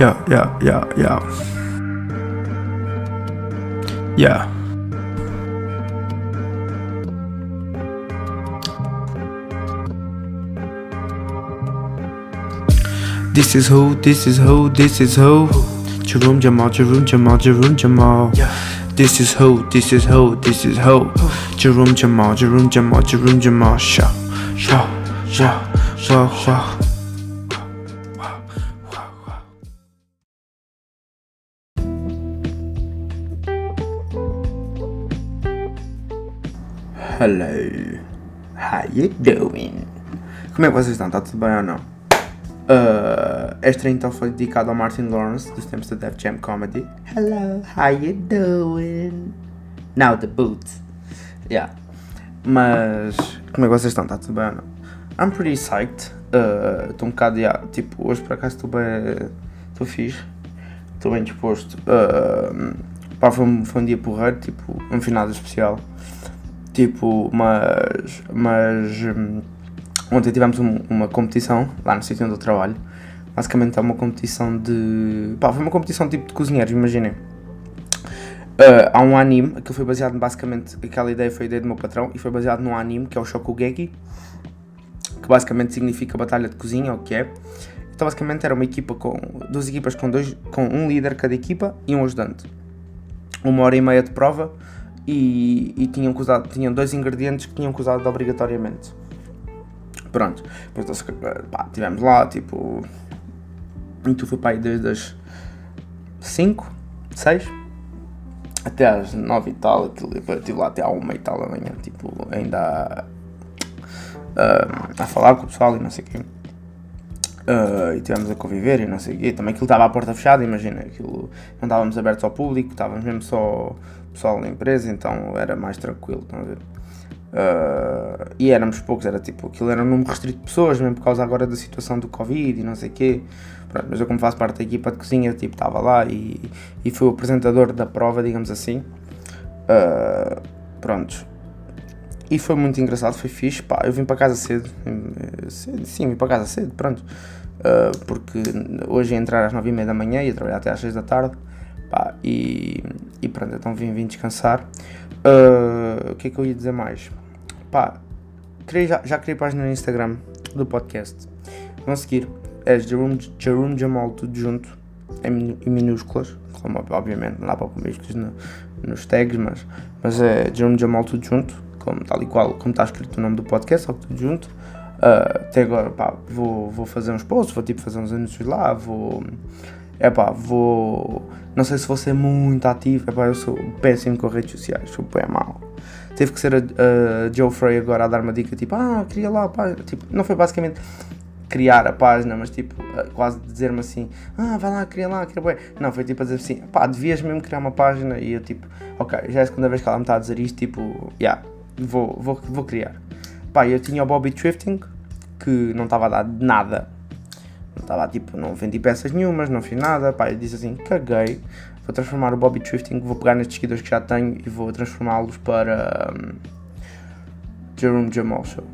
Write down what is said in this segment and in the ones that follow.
Yeah, yeah, yeah, yeah. Yeah. This is who, this is who, this is who. Jerome Jamal, Jerome Jamal, Jerome Jamal. This is who, this is who, this is who. Jerome Jamal, Jerome Jamal, Jerome Jamal. Show, show, show, show, show. Hello, how you doing? Como é que vocês estão? Está tudo bem ou não? Uh, este então foi dedicado ao Martin Lawrence dos tempos da Def Jam Comedy. Hello, how you doing? Now the boot. Yeah. Mas como é que vocês estão? Está tudo bem ou não? I'm pretty psyched. Uh, Estou um bocado, yeah, tipo, hoje por acaso estou bem. Estou fixe. Estou bem disposto. Uh, pá, foi, um, foi um dia porreiro, tipo, um final especial. Tipo, mas. Mas. hum, Ontem tivemos um- uma competição lá no sítio onde eu trabalho. Basicamente é uma competição de. Pá, foi uma competição tipo de cozinheiros, imaginem. Ah, há um anime, aquilo foi baseado basicamente. Aquela ideia foi a ideia do meu patrão e foi baseado num anime que é o Shokugeki, que basicamente significa batalha de cozinha, o que é. Então basicamente era uma equipa com. duas equipas com, dois, com um líder cada equipa e um ajudante. Uma hora e meia de prova e, e tinham, que usar, tinham dois ingredientes que tinham que usar obrigatoriamente. Pronto, depois pá, estivemos lá, tipo. E tu foi para aí desde as 5, 6 até às 9 e tal. Aquilo, eu estive lá até à 1 e tal da manhã, tipo, ainda a, a, a falar com o pessoal e não sei o quê. Ah, e estivemos a conviver e não sei o quê. Também aquilo estava à porta fechada, imagina, aquilo não estávamos abertos ao público, estávamos mesmo só pessoal da empresa, então era mais tranquilo, estão a ver? Uh, e éramos poucos, era tipo, aquilo era um número restrito de pessoas, mesmo por causa agora da situação do Covid e não sei o quê. Pronto, mas eu como faço parte da equipa de cozinha, tipo, estava lá e, e fui o apresentador da prova, digamos assim. Uh. E foi muito engraçado, foi fixe, pá, eu vim para casa cedo, eh, cedo sim, vim para casa cedo, pronto. Uh, porque hoje ia entrar às 9h30 da manhã, ia trabalhar até às 6 da tarde, pá, e, e pronto, então vim, vim descansar. Uh, o que é que eu ia dizer mais? Pá, criei, já, já criei página no Instagram do podcast. Vão seguir. É Jerome, Jerome Jamal, tudo junto, em, em minúsculas. Como, obviamente, não dá para pôr minúsculas no, nos tags, mas, mas é Jerome Jamal, tudo junto. Como, tal e qual, como está escrito o nome do podcast, só tudo junto. Uh, até agora, pá, vou, vou fazer uns posts, vou tipo fazer uns anúncios lá, vou. É pá, vou. Não sei se vou ser muito ativo, é pá, eu sou péssimo com redes sociais, sou bem mau. Teve que ser a, a Joe Frey agora a dar uma dica, tipo, ah, cria lá página. Tipo, não foi basicamente criar a página, mas tipo, quase dizer-me assim, ah, vai lá, cria lá, cria bem. Não, foi tipo a dizer assim, pá, devias mesmo criar uma página e eu tipo, ok, já é a segunda vez que ela me está a dizer isto, tipo, yeah, vou, vou, vou criar. Pá, eu tinha o Bobby Thrifting, que não estava a dar nada. Estava tipo, não vendi peças nenhumas, não fiz nada. Pá, eu disse assim, caguei. Vou transformar o Bobby Thrifting, vou pegar nestes seguidores que já tenho e vou transformá-los para hum, Jerome Jamal Show.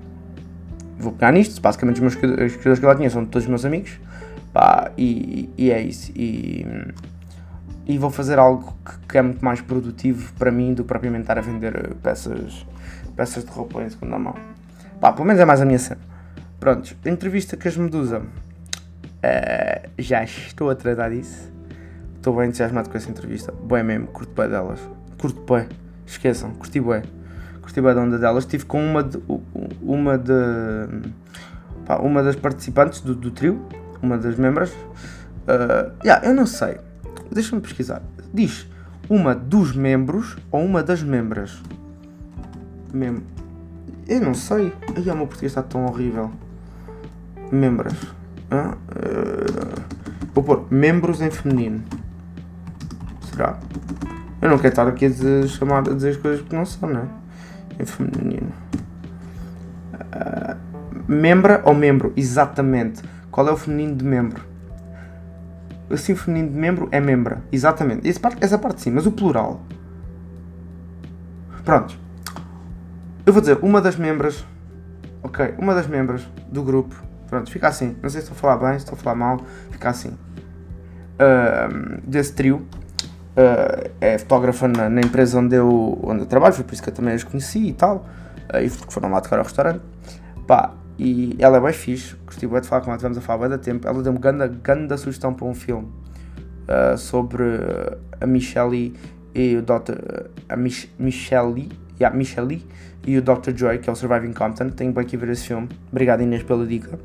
Vou pegar nisto, basicamente os meus seguidores os que eu lá tinha são todos meus amigos. Pá, e, e é isso. E, e vou fazer algo que, que é muito mais produtivo para mim do que propriamente estar a vender peças, peças de roupa em segunda mão. Pá, pelo menos é mais a minha cena. Prontos, entrevista com as Medusa. Eh, já estou a tratar disso. Estou bem entusiasmado com essa entrevista. Bem mesmo, curto bem delas. Curto bem. Esqueçam, curti bem. Curti bem da onda delas. Estive com uma de. Uma de. pá, uma das participantes do, do trio. Uma das membros. Eh, yeah, eu não sei. Deixa-me pesquisar. Diz uma dos membros ou uma das membras? Mem eu não sei. Ai, o meu português está tão horrível. Membras. Hã? Eh, vou pôr membros em feminino. Será? Eu não quero estar aqui a dizer, chamar, a dizer as coisas que não são, não é? Em feminino. Ah, membra ou membro? Exatamente. Qual é o feminino de membro? Assim, o feminino de membro é membra. Exatamente. Essa parte, essa parte sim, mas o plural. Pronto. Eu vou dizer uma das membras. Ok, uma das membras do grupo. Pronto, fica assim. Não sei se estou a falar bem, se estou a falar mal. Fica assim. uh, desse trio. Uh, é fotógrafa na, na, empresa onde eu, onde eu trabalho, foi por isso que eu também as conheci e tal. Uh, e foram lá tocar ao restaurante. Pá, e ela é bem fixe, gostei bem de falar com ela, tivemos a falar bem da tempo. Ela deu-me grande, grande sugestão para um filme uh, sobre a Michelle e o Dr. a Mich Michelle, yeah, Michelle e o Dr. Joy, que é o Surviving Compton. Tenho bem que ver esse filme. Obrigado Inês pela dica.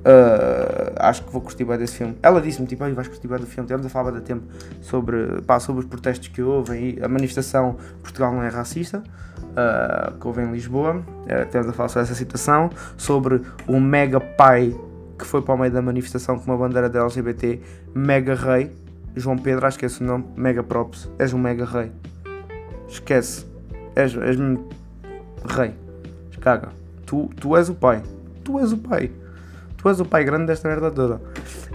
Uh, acho que vou curtir bem desse filme. Ela disse-me, tipo, vais curtir bem do filme. Temos a falar da tempo sobre, pá, sobre os protestos que houve e a manifestação Portugal não é racista, uh, que houve em Lisboa. Uh, temos a falar sobre essa situação, sobre o mega pai que foi para o meio da manifestação com uma bandeira da LGBT, mega rei. João Pedro, acho que é esse o nome, mega props. És um mega rei. Esquece. És, és rei. Caga. Tu, tu és o pai. Tu és o pai. Tu és o pai grande desta merda toda.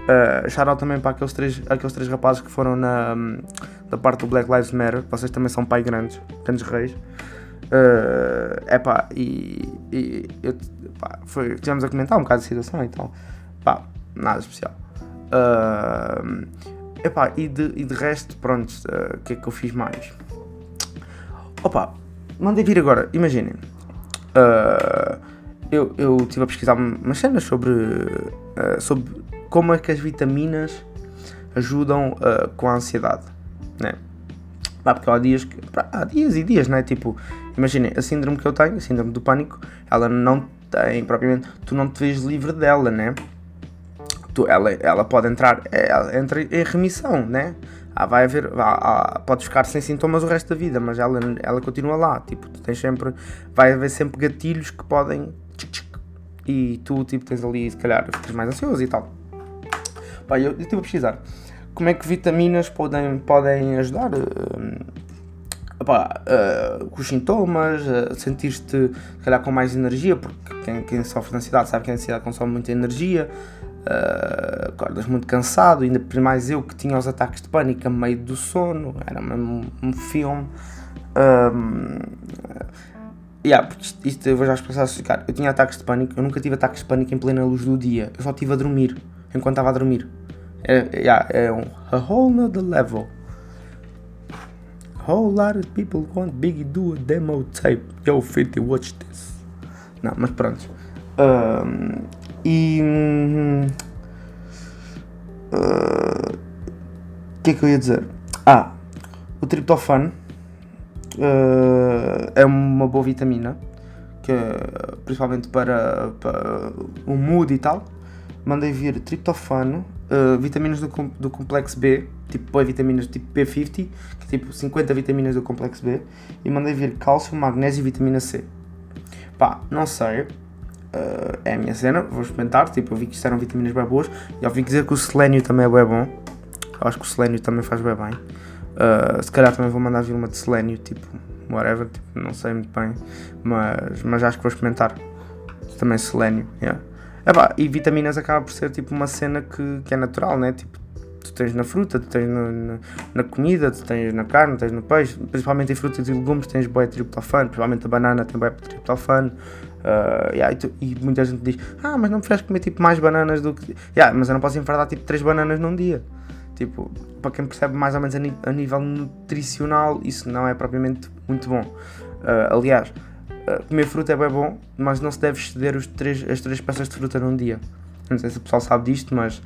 Uh, shout também para aqueles três, aqueles três rapazes que foram na, da parte do Black Lives Matter. Vocês também são pai grandes, grandes reis. Uh, epá, e, e eu, pá, foi, tivemos a comentar um bocado a situação então, pá, nada especial. Uh, epá, e, de, e de resto, pronto, o uh, que é que eu fiz mais? Opa, mandei vir agora, imaginem. Uh, eu, eu estive a pesquisar umas cenas sobre, uh, sobre como é que as vitaminas ajudam uh, com a ansiedade, né? Porque há dias, que, há dias e dias, né? Tipo, imaginem, a síndrome que eu tenho, a síndrome do pânico, ela não tem propriamente, tu não te vês livre dela, né? Tu, ela, ela pode entrar, ela entra em remissão, né? Ah, vai haver, ah, ah, podes ficar sem sintomas o resto da vida, mas ela, ela continua lá. Tipo, tu tens sempre, vai haver sempre gatilhos que podem e tu tipo tens ali se calhar ficas mais ansioso e tal. Pá, eu, eu estive a pesquisar como é que vitaminas podem, podem ajudar uh, uh, com os sintomas, uh, sentir-te se calhar com mais energia, porque quem, quem, sofre de ansiedade sabe que a ansiedade consome muita energia, uh, acordas muito cansado, ainda por mais eu que tinha os ataques de pânico a meio do sono, era mesmo um, um filme. Yeah, porque isto, isto eu vou já expressar cara, eu tinha ataques de pânico, eu nunca tive ataques de pânico em plena luz do dia, eu só estive a dormir, enquanto estava a dormir. É, yeah, é um a whole other level. A whole lot of people want Biggie do a demo tape. Yo, 50, watch this. Não, mas pronto. Um, e. O uh, que é que eu ia dizer? Ah, o triptofano uh, é uma boa vitamina, que é, principalmente para, para o mood e tal. Mandei vir triptofano, uh, vitaminas do, do complexo B, tipo vitaminas tipo B50, que é tipo 50 vitaminas do complexo B, e mandei vir cálcio, magnésio e vitamina C. Pá, não sei, uh, é a minha cena, vou experimentar, tipo, eu vi que isto eram vitaminas bem boas, e ouvi dizer que o selênio também é bem bom, eu acho que o selênio também faz bem bem. Uh, se calhar também vou mandar vir uma de selênio, tipo, whatever, tipo, não sei muito bem, mas, mas acho que vou experimentar. Também selênio, yeah. Epá, e vitaminas acaba por ser tipo uma cena que, que é natural, né? Tipo, tu tens na fruta, tu tens no, na, comida, tu tens na carne, tens no peixe, principalmente em frutas e legumes tens boi triptofano, principalmente a banana tem boi triptofano. Uh, yeah, e, tu, e, muita gente diz, ah, mas não preferes comer tipo mais bananas do que. Yeah, mas eu não posso enfardar tipo 3 bananas num dia. Tipo, para quem percebe mais ou menos a, nível nutricional, isso não é propriamente muito bom. Uh, aliás, uh, comer fruta é bem bom, mas não se deve exceder os três, as três peças de fruta num dia. Não sei se o pessoal sabe disto, mas.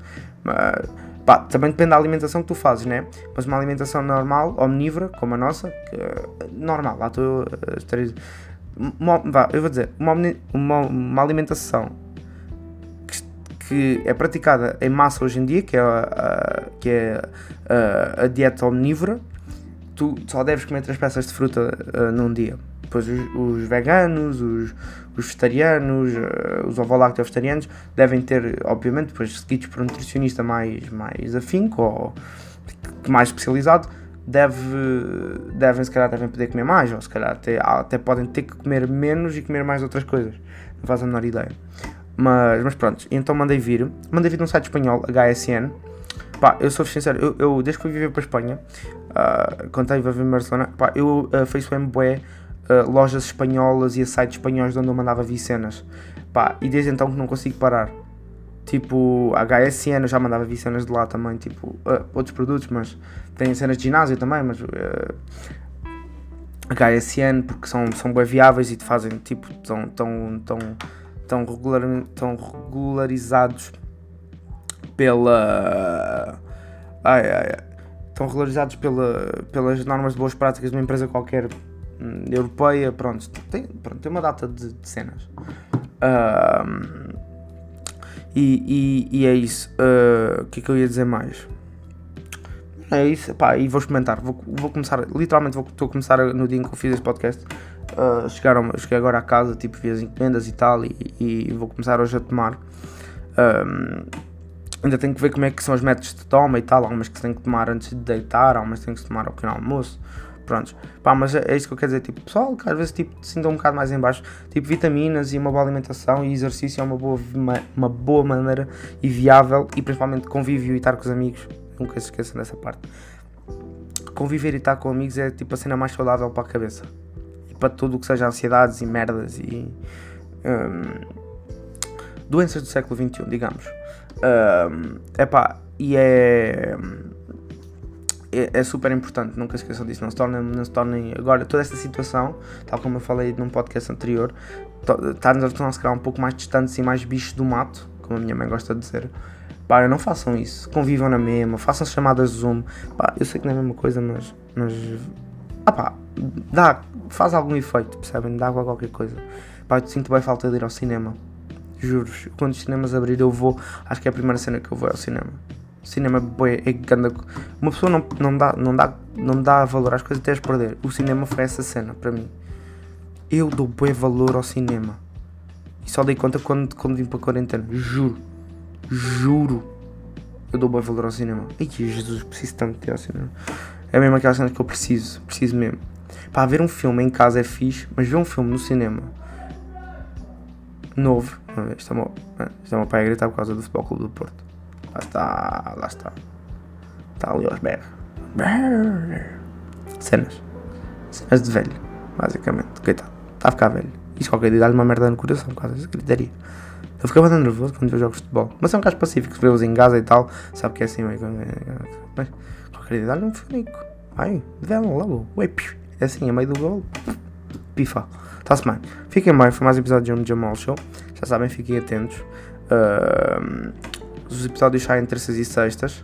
Pá, também depende da alimentação que tu fazes, né? Mas uma alimentação normal, omnívora, como a nossa, que, normal, lá estou as três. Uma, vá, eu vou dizer, uma, uma, uma alimentação que é praticada em massa hoje em dia, que é a, a que é a, a, dieta omnívora, tu só deves comer três peças de fruta uh, num dia. Depois os, os veganos, os, os vegetarianos, uh, os ovolácteos vegetarianos devem ter, obviamente, depois seguidos por um nutricionista mais, mais afinco ou mais especializado, deve, devem se calhar devem poder comer mais, ou se calhar até, até podem ter que comer menos e comer mais outras coisas. Não faz a menor ideia. Mas, mas pronto, então mandei vir. Mandei vir num site espanhol, HSN. Pá, eu sou sincero, eu, eu desde que fui viver para a Espanha, uh, quando estava a viver em Barcelona, pá, eu uh, fiz um bué uh, lojas espanholas e sites espanhis onde eu mandava vir cenas. Pá, e desde então que não consigo parar. Tipo, a HSN, eu já mandava vir cenas de lá também, tipo, uh, outros produtos, mas tem cenas de ginásio também, mas uh, HSN, porque são, são bem viáveis e te fazem, tipo, tão, tão, tão, tão, regular, tão regularizados pela. Ai, ai. Estão regularizados pela, pelas normas de boas práticas de uma empresa qualquer hum, europeia. Pronto, tem, pronto, tem uma data de, de cenas. Um, e, e, e, é isso. Uh, o que é que eu ia dizer mais? É isso, pá, e vou experimentar. Vou, vou começar, literalmente, vou, estou a começar no dia em que eu fiz este podcast. Uh, chegaram, cheguei agora à casa, tipo, vi as encomendas e tal, e, e vou começar hoje a tomar. Um, ainda tenho que ver como é que são os métodos de toma e tal. Algumas que se tem que tomar antes de deitar, algumas tem que se tomar ao pequeno almoço. Prontos. Pá, mas é, é isso que eu quero dizer. Tipo, pessoal que às vezes tipo, se sintam um bocado mais em baixo. Tipo, vitaminas e uma boa alimentação e exercício é uma boa, uma, uma boa maneira e viável. E principalmente convívio e estar com os amigos. Nunca se esqueçam dessa parte. Conviver e estar com amigos é tipo a cena mais saudável para a cabeça. E para tudo o que seja ansiedades e merdas e. Um, doenças do século XXI, digamos. Um, epá, e é, é, é, super importante, nunca esqueçam disso, não se, tornem, não se tornem. Agora, toda esta situação, tal como eu falei num podcast anterior, está-nos a tornar se um pouco mais distantes e mais bichos do mato, como a minha mãe gosta de dizer. Pá, não façam isso, convivam na mesma, façam chamadas Zoom. Pá, eu sei que não é a mesma coisa, mas. mas ah pá, dá, faz algum efeito, percebem? Dá qualquer coisa. Pá, eu sinto bem falta de ir ao cinema. Juro, quando os cinemas abrirem eu vou. Acho que é a primeira cena que eu vou ao cinema. Cinema é, é ganda. Uma pessoa não, não, dá, não, dá, não dá valor às coisas até as perder. O cinema foi essa cena para mim. Eu dou bem valor ao cinema. E só dei conta quando, quando vim para a quarentena. Juro. Juro. Eu dou bem valor ao cinema. Ai Jesus, preciso tanto de ao cinema. É mesmo aquela cena que eu preciso. Preciso mesmo. Para ver um filme em casa é fixe, mas ver um filme no cinema novo. Isto é uma, isto é uma pai a gritar por causa do Futebol Clube do Porto. Lá está, lá está. Está ali aos berros. Cenas. Cenas de velho, basicamente. Coitado. Está a ficar velho. Isso qualquer dia dá-lhe uma merda no coração causa dessa gritaria. Eu ficava bastante nervoso quando vejo jogos de futebol. Mas são casos pacíficos, vê-los em casa e tal. Sabe que é assim, mas qualquer dia dá-lhe um funico. Vai, de vela logo. Ué, é assim, a meio do gol. Pifa. Está-se bem. Fiquem bem, foi mais um episódio de Jamal Show. Já sabem, fiquem atentos. Uh, os episódios saem terças e sextas.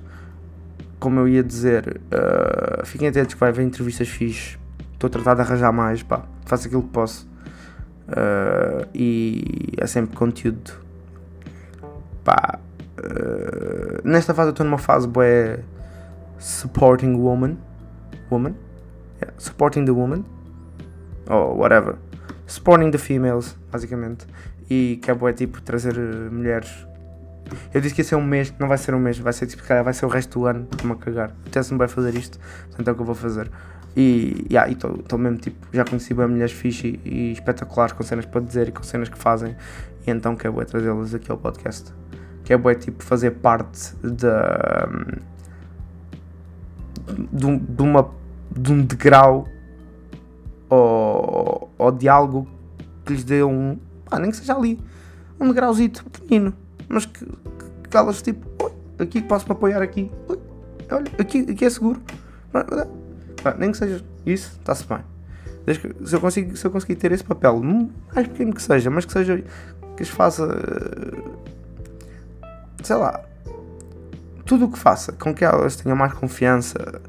Como eu ia dizer, uh, fiquem atentos que vai haver entrevistas fixes. Estou a tratar de arranjar mais, pá. Faço aquilo que posso. Uh, e é sempre conteúdo. Pá. Uh, nesta fase eu estou numa fase boa supporting woman. Woman? Yeah, supporting the woman. Or whatever supporting the females, basicamente. E que é boa, tipo, trazer mulheres. Eu disse que ia ser um mês, não vai ser um mês, vai ser tipo, vai ser o resto do ano, estou-me a cagar. Até me vai fazer isto, então é o que eu vou fazer. E yeah, estou mesmo, tipo, já conheci bem mulheres fixe e, e espetaculares, com cenas para dizer e com cenas que fazem. E então que é boa trazê-las aqui ao podcast. Que é boa, tipo, fazer parte da. De, de, uma, de um degrau ou, ou de algo que lhes dê um. Ah, nem que seja ali, um degrauzito pequenino, mas que, elas tipo, aqui posso me apoiar aqui, olha, aqui, aqui é seguro. Nem que seja isso, está-se bem. Que, se, eu consigo, se eu conseguir ter esse papel, mais pequeno que seja, mas que seja que as faça, sei lá, tudo o que faça com que elas tenham mais confiança,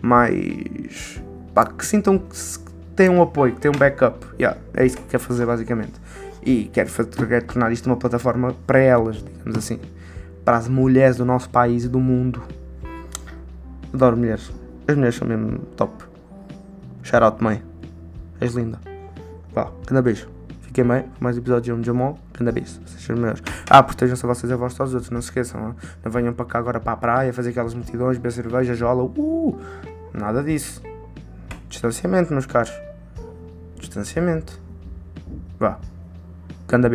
mais. Pá, que sintam que, tem um apoio, que tem um backup. Yeah, é isso que quer fazer basicamente. E quero, quero tornar isto uma plataforma para elas, digamos assim. Para as mulheres do nosso país e do mundo. Adoro mulheres. As mulheres são mesmo top. Shout out mãe. És linda. Vá, grande beijo. Fiquem bem. Mais episódio de um Jamal. Grande beijo. Sejam melhores. Ah, protejam-se vocês e a vós todos os outros. Não se esqueçam. Não? não venham para cá agora para a praia fazer aquelas multidões, beber cerveja, jola. Uh, nada disso. Distanciamento, meus caros. Distanciamento. Vá. Canda